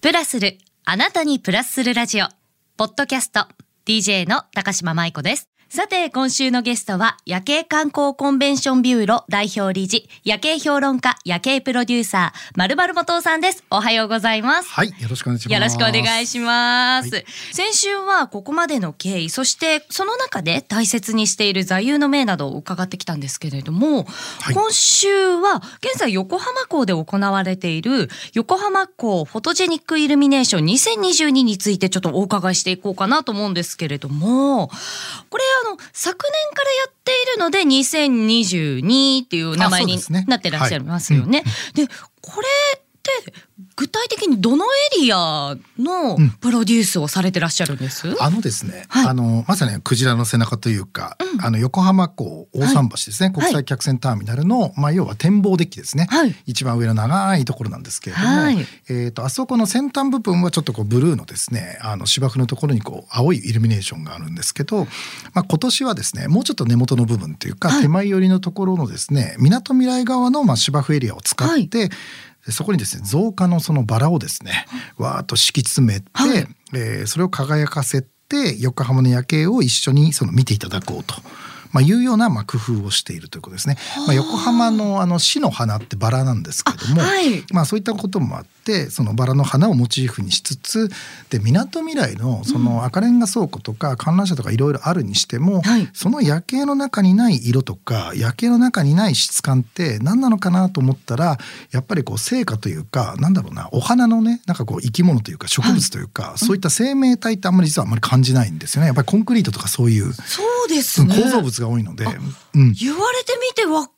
プラスる、あなたにプラスするラジオ。ポッドキャスト、DJ の高島舞子です。さて、今週のゲストは、夜景観光コンベンションビューロ代表理事、夜景評論家、夜景プロデューサー、まるまるもとうさんです。おはようございます。はい、よろしくお願いします。よろしくお願いします。はい先週はここまでの経緯、そしてその中で大切にしている座右の銘などを伺ってきたんですけれども、はい今週は現在横浜港で行われている横浜港フォトジェニックイルミネーション2022についてちょっとお伺いしていこうかなと思うんですけれども、これあの昨年からやっているので2022っていう名前になってらっしゃいますよね。で、これって具体的にどのエリアのうん。プロデュースをされてらっしゃるんです、あのですね、はい。あのまさにクジラの背中というか、あの横浜港大桟橋ですね、国際客船ターミナルの、まあ要は展望デッキですね、はい。一番上の長いところなんですけれども、はい。えっ、とあそこの先端部分はちょっとこうブルーのですねあの芝生のところにこう青いイルミネーションがあるんですけど、まあ今年はですねもうちょっと根元の部分というか、はい。手前寄りのところのですね港未来側のまあ芝生エリアを使って、でそこにですね増加のそのバラをですねわーっと敷き詰めて、はいえーそれを輝かせて横浜の夜景を一緒にその見ていただこうと。まあ、いうようなまあ工夫をしているということですね。まあ、横浜のあの市の花ってバラなんですけれども、あはい。まあ、そういったこともあってそのバラの花をモチーフにしつつでみなとみらいのその赤レンガ倉庫とか観覧車とかいろいろあるにしても、はい。その夜景の中にない色とか夜景の中にない質感って何なのかなと思ったらやっぱりこう成果というかなんだろうなお花のねなんかこう生き物というか植物というか、そういった生命体ってあんまり実はあんまり感じないんですよね。やっぱりコンクリートとかそういうそうですね。構造物が多いので。うん言われてみては、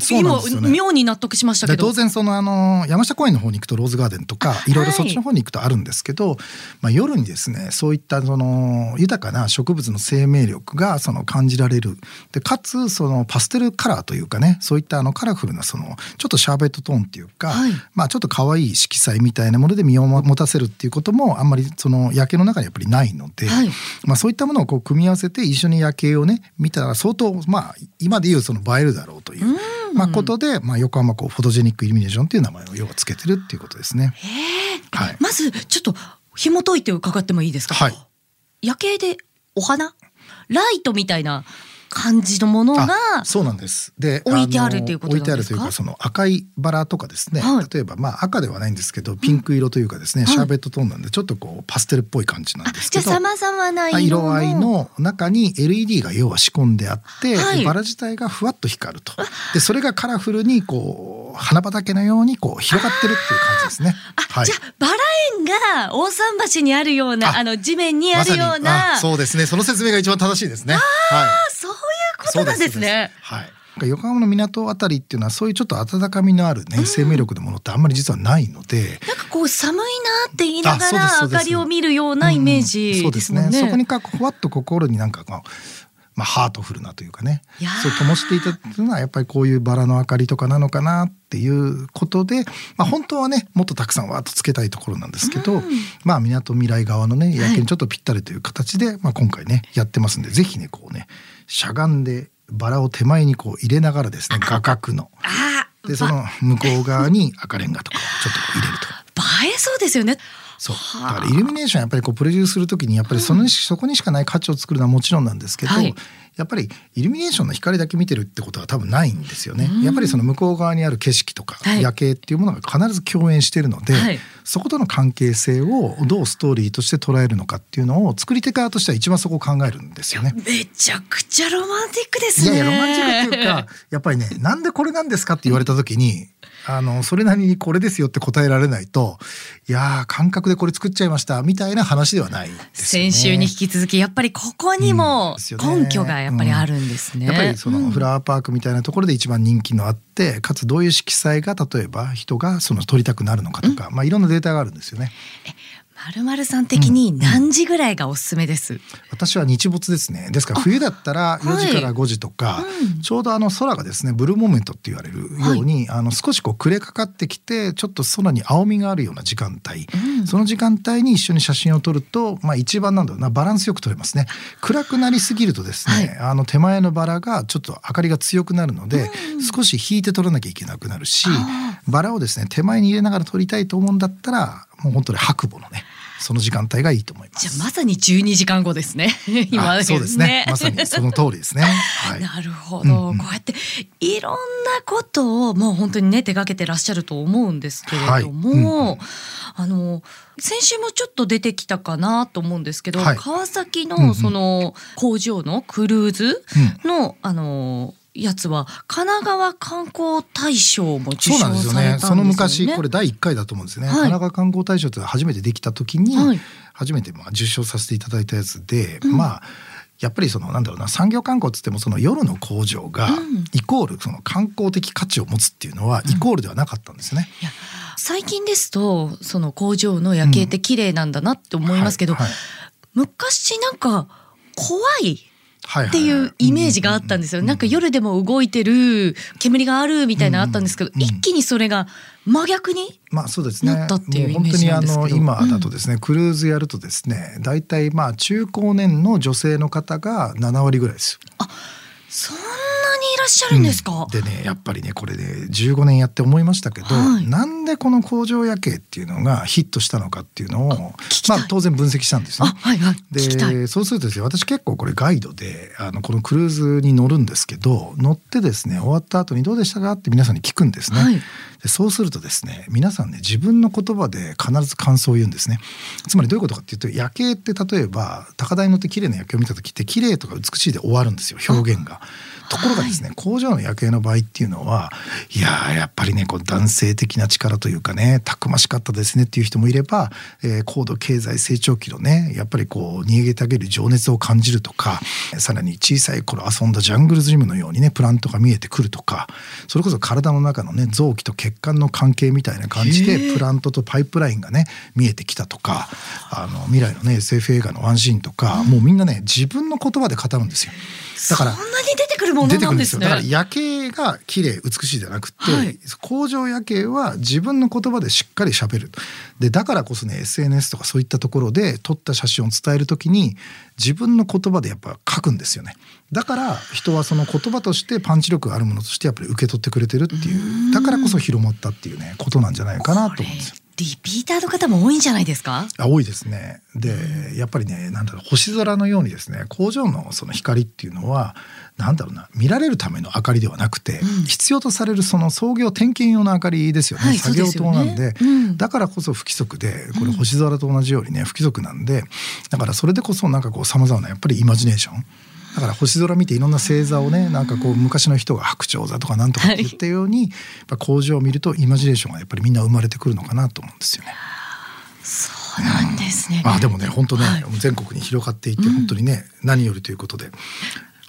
そうなんですよね。今妙に納得しましたけど。で当然そのあの山下公園の方に行くとローズガーデンとかい。ろいろそっちの方に行くとあるんですけど、まあ、夜にですねそういったその豊かな植物の生命力がその感じられる。でかつそのパステルカラーというかねそういったあのカラフルなそのちょっとシャーベットトーンっていうか、はい。まあちょっと可愛い色彩みたいなもので身を持たせるっていうこともあんまりその夜景の中にやっぱりないので、はい。まあ、そういったものをこう組み合わせて一緒に夜景をね見たら相当まあ今でいうその映えるだろうという、まあ、ことで、まあ、横浜港フォトジェニックイルミネーションっていう名前を要はつけてるっていうことですね。はい。まずちょっと紐解いて伺ってもいいですか？はい。夜景でお花？ライトみたいな感じのものがあそうなんです。で置いてあるのということ置いてあるというかその赤いバラとかですね、はい。例えばまあ赤ではないんですけどピンク色というかですね、はいシャーベットトーンなんでちょっとこうパステルっぽい感じなんあですけど。じゃあ様々なまあ色の色合いの中に LED が要は仕込んであって、はい。バラ自体がふわっと光ると。でそれがカラフルにこう花畑のようにこう広がってるっていう感じですね。あ、じゃあバラ園が大桟橋にあるようなああの地面にあるような、にあそうですねその説明が一番正しいですね。はいそういうことなんですね。はい。横浜の港あたりっていうのはそういうちょっと温かみのあるね、生命力のものってあんまり実はないので、なんかこう寒いなって言いながあそうですらそうです明かりを見るようなイメージそうですね。ですもんね。そこにかふわっと心になんかこうまあハートフルなというかね。そう灯していたっていうのはやっぱりこういうバラの明かりとかなのかなっていうことで、まあ、本当はねもっとたくさんわーっとつけたいところなんですけど、まあ港未来側のね夜景にちょっとぴったりという形で、まあ、今回ねやってますんでぜひねこうねしゃがんでバラを手前にこう入れながらですね画角の。でその向こう側に赤レンガとかをちょっと入れると。映えそうですよね。そう。だからイルミネーションやっぱりこうプロデュースするときにやっぱりその、そこにしかない価値を作るのはもちろんなんですけど、はい。やっぱりイルミネーションの光だけ見てるってことは多分ないんですよね。やっぱりその向こう側にある景色とかはい。夜景っていうものが必ず共演しているので、はい。そことの関係性をどうストーリーとして捉えるのかっていうのを作り手側としては一番そこを考えるんですよね。めちゃくちゃロマンティックですね。いやいやロマンチックっていうかやっぱりねなんでこれなんですかって言われた時にあのそれなりにこれですよって答えられないといやー感覚でこれ作っちゃいましたみたいな話ではないですよね。先週に引き続きやっぱりここにも根拠がやっぱりあるんですね。やっぱりそうんのフラワーパークみたいなところで一番人気のあってかつどういう色彩が例えば人がその撮りたくなるのかとか、まあいろんなデータがあるんですよね。まるまるさん的に何時ぐらいがおすすめです？私は日没ですね。ですから冬だったら4時から5時とか、うん。ちょうどあの空がですねブルーモーメントって言われるように、あの少しこう暮れかかってきてちょっと空に青みがあるような時間帯、うんその時間帯に一緒に写真を撮ると、まあ、一番なんだろうなバランスよく撮れますね。暗くなりすぎるとですね、あの手前のバラがちょっと明かりが強くなるので、少し引いて撮らなきゃいけなくなるしあバラをですね手前に入れながら撮りたいと思うんだったらもう本当に白母のねその時間帯がいいと思います。じゃあまさに12時間後ですね。今あそうですね。まさにその通りですね。はい、なるほど、うんうん、こうやっていろんなことをもう本当にね手がけてらっしゃると思うんですけれども、はい。うんうん、あの先週もちょっと出てきたかなと思うんですけど、はい、川崎のその工場のクルーズの、うん、あのやつは神奈川観光大賞も受賞されたんですよね。その昔これ第1回だと思うんですね。はい、神奈川観光大賞って初めてできた時に、はい、初めてまあ受賞させていただいたやつで、うん、まあやっぱりそのなんだろうな産業観光っつってもその夜の工場がイコールその観光的価値を持つっていうのはイコールではなかったんですね。うん、最近ですとその工場の夜景って綺麗なんだなって思いますけど、昔なんか怖いっていうイメージがあったんですよ。なんか夜でも動いてる煙があるみたいなのあったんですけど、一気にそれが真逆にまあそうですね。本当にあの今だとですね、クルーズやるとですね、大体まあ中高年の女性の方が7割ぐらいです。あ、そんいらっしゃるんですか、うん、でねやっぱりねこれで、ね、15年やって思いましたけど、はい、なんでこの工場夜景っていうのがヒットしたのかっていうのをまあ、当然分析したんですね。はいはい、でそうするとですね私結構これガイドであのこのクルーズに乗るんですけど乗ってですね終わった後にどうでしたかって皆さんに聞くんですね。はい。でそうするとですね皆さんね自分の言葉で必ず感想を言うんですね。つまりどういうことかっていうと夜景って例えば高台に乗って綺麗な夜景を見た時って綺麗とか美しいで終わるんですよ表現が。ところがですね、はい、工場の夜景の場合っていうのはいややっぱりねこう男性的な力というかねたくましかったですねっていう人もいれば、えー、高度経済成長期のねやっぱりこう逃げたげる情熱を感じるとかさらに小さい頃遊んだジャングルジムのようにねプラントが見えてくるとかそれこそ体の中のね臓器と血管の関係みたいな感じでプラントとパイプラインがね見えてきたとかあの未来のね SF 映画のワンシーンとか、うん、もうみんなね自分の言葉で語るんですよ。だからそんなに出てくるものなんですね。だから夜景が綺麗美しいじゃなくて、はい、工場夜景は自分の言葉でしっかり喋る。でだからこそね SNS とかそういったところで撮った写真を伝えるときに自分の言葉でやっぱ書くんですよね。だから人はその言葉としてパンチ力があるものとしてやっぱり受け取ってくれてるっていうだからこそ広まったっていうねことなんじゃないかなと思うんですよ。リピーターの方も多いんじゃないですか？あ多いですね。でやっぱりねなんだろう星空のようにですね工場のその光っていうのはなんだろうな見られるための明かりではなくて、うん、必要とされるその創業点検用の明かりですよね、はい、作業灯なんで、ねうん、だからこそ不規則でこれ星空と同じようにね不規則なんでだからそれでこそなんかこうさまざまなやっぱりイマジネーションだから星空見ていろんな星座をねなんかこう昔の人が白鳥座とかなんとかって言ったように、はい、やっぱ工場を見るとイマジネーションがやっぱりみんな生まれてくるのかなと思うんですよね。そうなんですね。うん、あでもね本当ね、はい、全国に広がっていって本当にね、うん、何よりということで。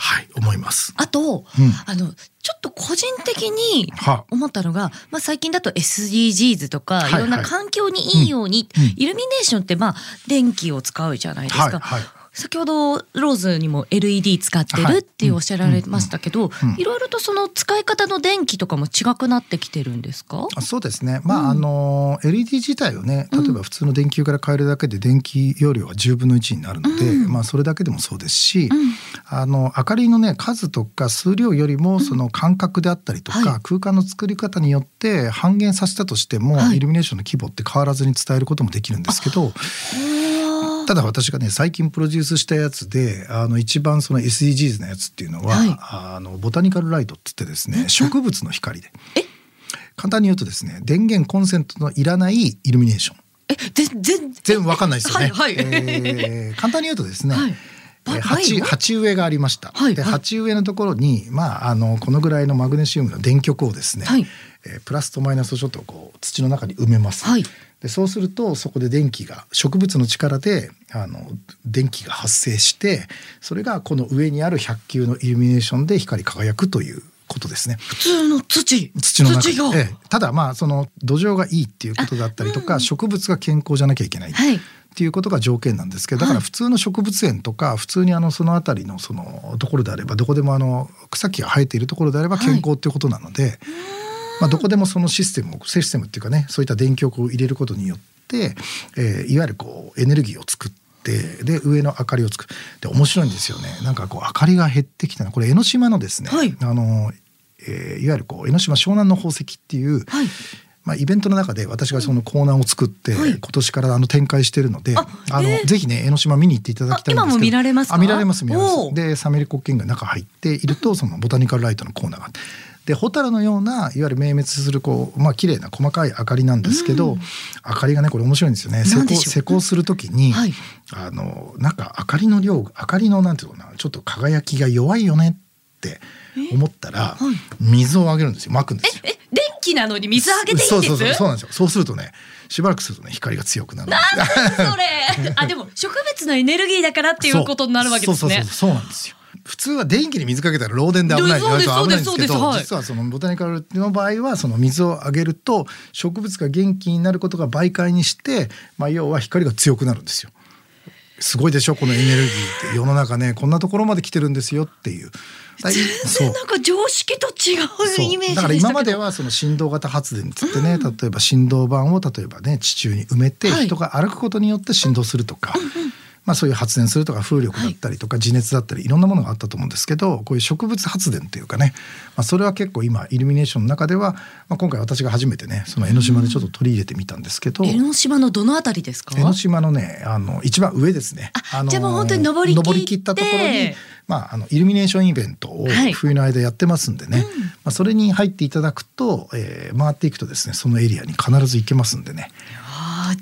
はい思います。あと、うん、あのちょっと個人的に思ったのが、まあ最近だと SDGs とか、いろんな環境にいいように、イルミネーションってまあ電気を使うじゃないですか。はいはい先ほどローズにも LED 使ってるっておっしゃられましたけど、いろいろとその使い方の電気とかも違くなってきてるんですか？そうですね。まあ、うん、あの LED 自体をね例えば普通の電球から変えるだけで電気容量は10分の1になるので、うん、まあそれだけでもそうですし、うん、あの明かりのね数とか数量よりもその間隔であったりとか、はい、空間の作り方によって半減させたとしても、はい、イルミネーションの規模って変わらずに伝えることもできるんですけど。ただ私がね最近プロデュースしたやつであの一番その SDGs なやつっていうのは、はい、あのボタニカルライトって言ってですね植物の光で。簡単に言うとですね電源コンセントのいらないイルミネーション。え全然全わかんないですよね、はいはい、えー、簡単に言うとですね、はい。鉢鉢植えがありました、はい、で鉢植えのところに、まあ、あのこのぐらいのマグネシウムの電極をですね、はい、えー、プラスとマイナスをちょっとこう土の中に埋めます、はい、でそうするとそこで電気が植物の力であの電気が発生してそれがこの上にある100球のイルミネーションで光り輝くということですね。普通の土。土の中ええ、ただまあその土壌がいいっていうことだったりとか、うん、植物が健康じゃなきゃいけない。はい。っていうことが条件なんですけどだから普通の植物園とか普通にあのその辺りのそのところであればどこでもあの草木が生えているところであれば健康っていうことなので、はいまあ、どこでもそのシステムをシステムっていうかねそういった電極を入れることによって、えー、いわゆるこうエネルギーを作ってで上の明かりをつくで面白いんですよね。なんかこう明かりが減ってきたな。これ江ノ島のですね、はい、あの、えー、いわゆるこう江ノ島湘南の宝石っていう、はい。まあ、イベントの中で私がそのコーナーを作って、はい。今年からあの展開してるので、あえー。ぜひね江ノ島見に行っていただきたいんですけど。あ今も見られますかあ見られます見られます。でサメリコッケンが中入っているとそのボタニカルライトのコーナーがあってでホタルのようないわゆる明滅するこうまあ綺麗な細かい明かりなんですけど、明かりがねこれ面白いんですよね。施工施工する時に、はい。あのなんか明かりの量明かりのなんていうのかなちょっと輝きが弱いよねって思ったら、はい。水をあげるんですよ。撒くんですよ。え？電気なのに水あげていいんです？そうそうそうそうなんですよ。そうするとねしばらくするとね光が強くなる。んですそれ？あでも植物のエネルギーだからっていうことになるわけですね。そうそうそうそうなんですよ普通は電気に水かけたら漏電で危ないそうです言われると危ないんですけど実はそのボタニカルの場合はその水をあげると植物が元気になることが媒介にして、まあ、要は光が強くなるんですよ。すごいでしょこのエネルギーって。世の中ね こんなところまで来てるんですよっていう。全然なんか常識と違うイメージだから今まではその振動型発電っつってね、例えば振動板を例えばね地中に埋めてはい。人が歩くことによって振動するとか、まあそういう発電するとか風力だったりとか地熱だったりいろんなものがあったと思うんですけどこういう植物発電っていうかね、まあ、それは結構今イルミネーションの中では、まあ、今回私が初めてねその江ノ島でちょっと取り入れてみたんですけど。江ノ島のどのあたりですか？江ノ島のねあの一番上ですね。あのじゃあもう本当に登り切ってったところに、まああのイルミネーションイベントをはい冬の間やってますんでね、まあそれに入っていただくと、えー回っていくとですねそのエリアに必ず行けますんでね。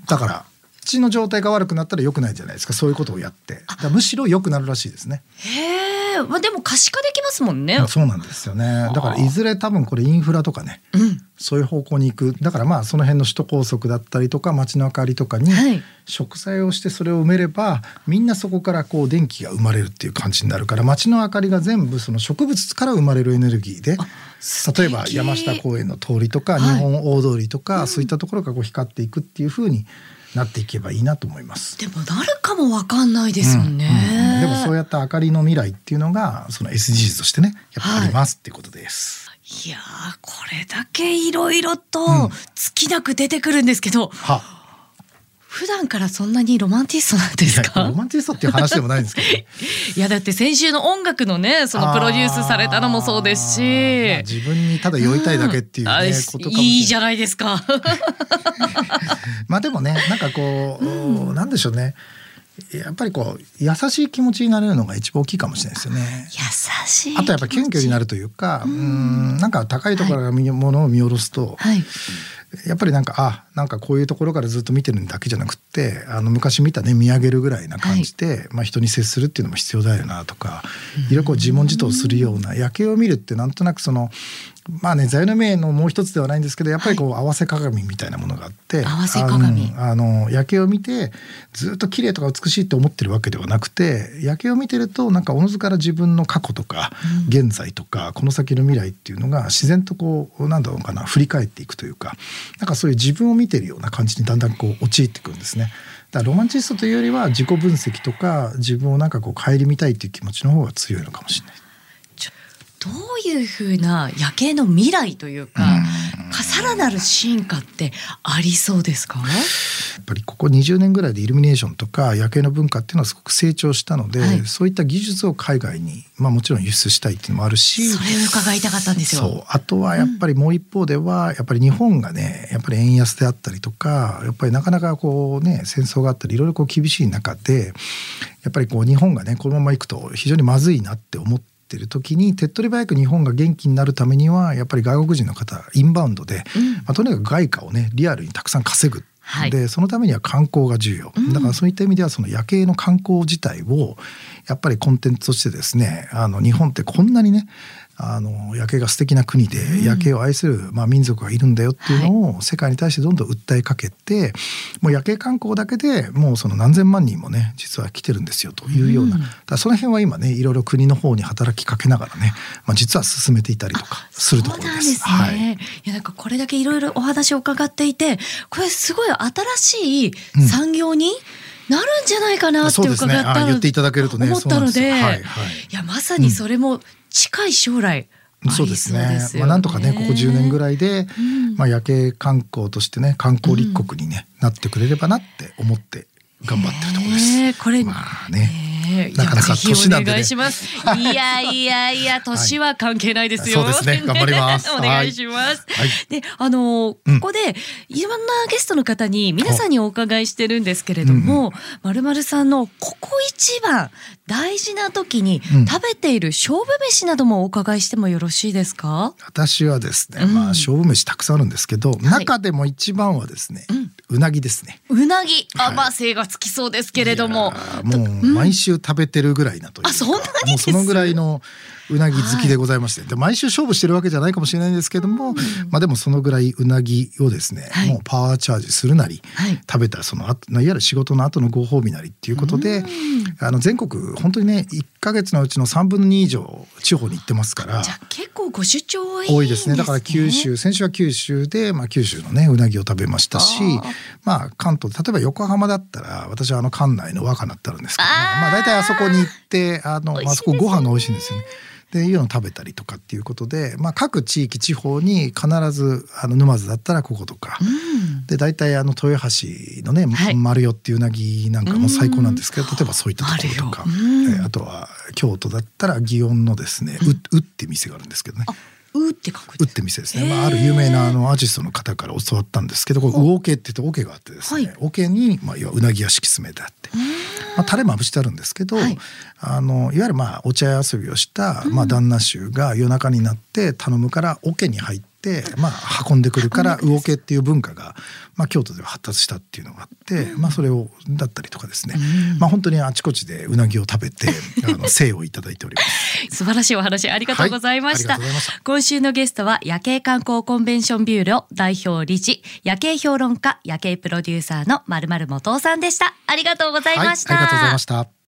だから土の状態が悪くなったら良くないじゃないですか。そういうことをやって。むしろ良くなるらしいですね。へえ、まあでも可視化できますもんね。まあそうなんですよね。だからいずれ多分これインフラとかね、うん。そういう方向に行く。だからまあその辺の首都高速だったりとか街の明かりとかにはい。植栽をしてそれを埋めればみんなそこからこう電気が生まれるっていう感じになるから街の明かりが全部その植物から生まれるエネルギーで例えば山下公園の通りとかはい日本大通りとかそういったところがこう光っていくっていう風になっていけばいいなと思います。でもなるかもわかんないですもんね。うんうんでもそうやった明かりの未来っていうのがその SDGs としてねやっぱありますっていうことです。いやーこれだけいろいろとん尽きなく出てくるんですけど、は普段からそんなにロマンティストなんですか？ロマンティストっていう話でもないんですけど、ね、いやだって先週の音楽のねそのプロデュースされたのもそうですし。自分にただ酔いたいだけっていうことかもいいいじゃないですか。まあでもねなんかこう、なんでしょうねやっぱりこう優しい気持ちになれるのが一番大きいかもしれないですよね。優しい。あとやっぱ謙虚になるというか、うん、なんか高いところから見ものを見下ろすと、はい。やっぱりなんかあなんかこういうところからずっと見てるだけじゃなくってあの昔見たね見上げるぐらいな感じで、まあ、人に接するっていうのも必要だよなとかいろいろこう自問自答するような夜景を見るってなんとなくそのまあね座右の銘のもう一つではないんですけどやっぱりこう合わせ鏡みたいなものがあって合わせ鏡あの夜景を見てずっと綺麗とか美しいって思ってるわけではなくて夜景を見てるとなんかおのずから自分の過去とか現在とかこの先の未来っていうのが自然とこうなんだろうかな振り返っていくというかなんかそういう自分を見てるような感じにだんだんこう陥っていくんですね。だからロマンチストというよりは自己分析とか自分をなんかこう顧みたいっていう気持ちの方が強いのかもしれない。どういう風な夜景の未来というか、さらなる進化ってありそうですか？やっぱりここ20年ぐらいでイルミネーションとか夜景の文化っていうのはすごく成長したので、はいそういった技術を海外に、まあ、もちろん輸出したいっていうのもあるしそれを伺いたかったんですよ。そうあとはやっぱりもう一方では、やっぱり日本がねやっぱり円安であったりとかやっぱりなかなかこうね戦争があったりいろいろこう厳しい中でやっぱりこう日本がねこのままいくと非常にまずいなって思ってる時に手っ取り早く日本が元気になるためにはやっぱり外国人の方インバウンドで、まあ、とにかく外貨をねリアルにたくさん稼ぐ。はい。でそのためには観光が重要、だからそういった意味ではその夜景の観光自体をやっぱりコンテンツとしてですねあの日本ってこんなにねあの夜景が素敵な国で夜景を愛する、まあ、民族がいるんだよっていうのを世界に対してどんどん訴えかけてもう夜景観光だけでもうその何千万人もね実は来てるんですよというような、だその辺は今ねいろいろ国の方に働きかけながらね、まあ、実は進めていたりとかするところです。ですね。はい。い、やなんかこれだけいろいろお話を伺っていて、これすごい新しい産業になるんじゃないかなって伺ったあ言っていただけるとね思ったので、はいはい。いやまさにそれも近い将来そうですね。よまあ、なんとかねここ10年ぐらいで、ん。まあ、夜景観光としてね観光立国に、ねなってくれればなって思って頑張ってるところです。これまあねね。ねなかなか年なんでね。いします。いやいやいや、年は関係ないですよ。そうですね。頑張ります。お願いします。はい。で、あのこうん。こでいろんなゲストの方に皆さんにお伺いしてるんですけれども、まるまるさんのここ一番大事な時にうん。食べている勝負飯などもお伺いしてもよろしいですか？私はですね、うん。まあ勝負飯たくさんあるんですけど、い。中でも一番はですね、うなぎですね。うなぎ、あ、はい。まあ精がつきそうですけれども。もう毎週食べてるぐらいなというか、あそんなにですもうそのぐらいのうなぎ好きでございまして、で毎週勝負してるわけじゃないかもしれないんですけども、まあでもそのぐらいうなぎをですね、はい。もうパワーチャージするなり、はい。食べたらその後いわゆる仕事の後のご褒美なりっていうことで、あの全国本当にね1ヶ月のうちの3分の2以上地方に行ってますからじゃあ結構ご出張多いんですね。多いですねだから九州先週は九州で、まあ、九州のねうなぎを食べましたしまあ関東例えば横浜だったら私はあの関内の若菜ってあるんですけど、あーまあ、大体あそこに行ってあの、まあ、そこご飯が美味しいんですよね。でいうのを食べたりとかっていうことで、まあ、各地域地方に必ずあの沼津だったらこことか、うん。で大体あの豊橋のね、はい。丸代っていううなぎなんかも最高なんですけど例えばそういったところとか、うん。えーあとは京都だったら祇園のですね、ううって店があるんですけどね。あ、うって書くんうっ。て店ですね、へーまあ、ある有名なあのアー。ティストの方から教わったんですけどこれ魚桶って言って桶があってですね、はい。桶に、まあ、要はうなぎが敷き詰めてあって。まあ、タレまぶしてあるんですけど、はい。あのいわゆるまあお茶屋遊びをした、まあ、旦那衆が夜中になって頼むから桶に入って、まあ、運んでくるから魚桶っていう文化が、まあ、京都では発達したっていうのがあって、まあ、それをだったりとかですね、まあ、本当にあちこちでうなぎを食べて あの生をいただいております。素晴らしいお話ありがとうございました。はいした今週のゲストは夜景観光コンベンションビューロ代表理事、夜景評論家、夜景プロデューサーのまるまる元尾さんでした。ありがとうございました。はい、ありがとうございました。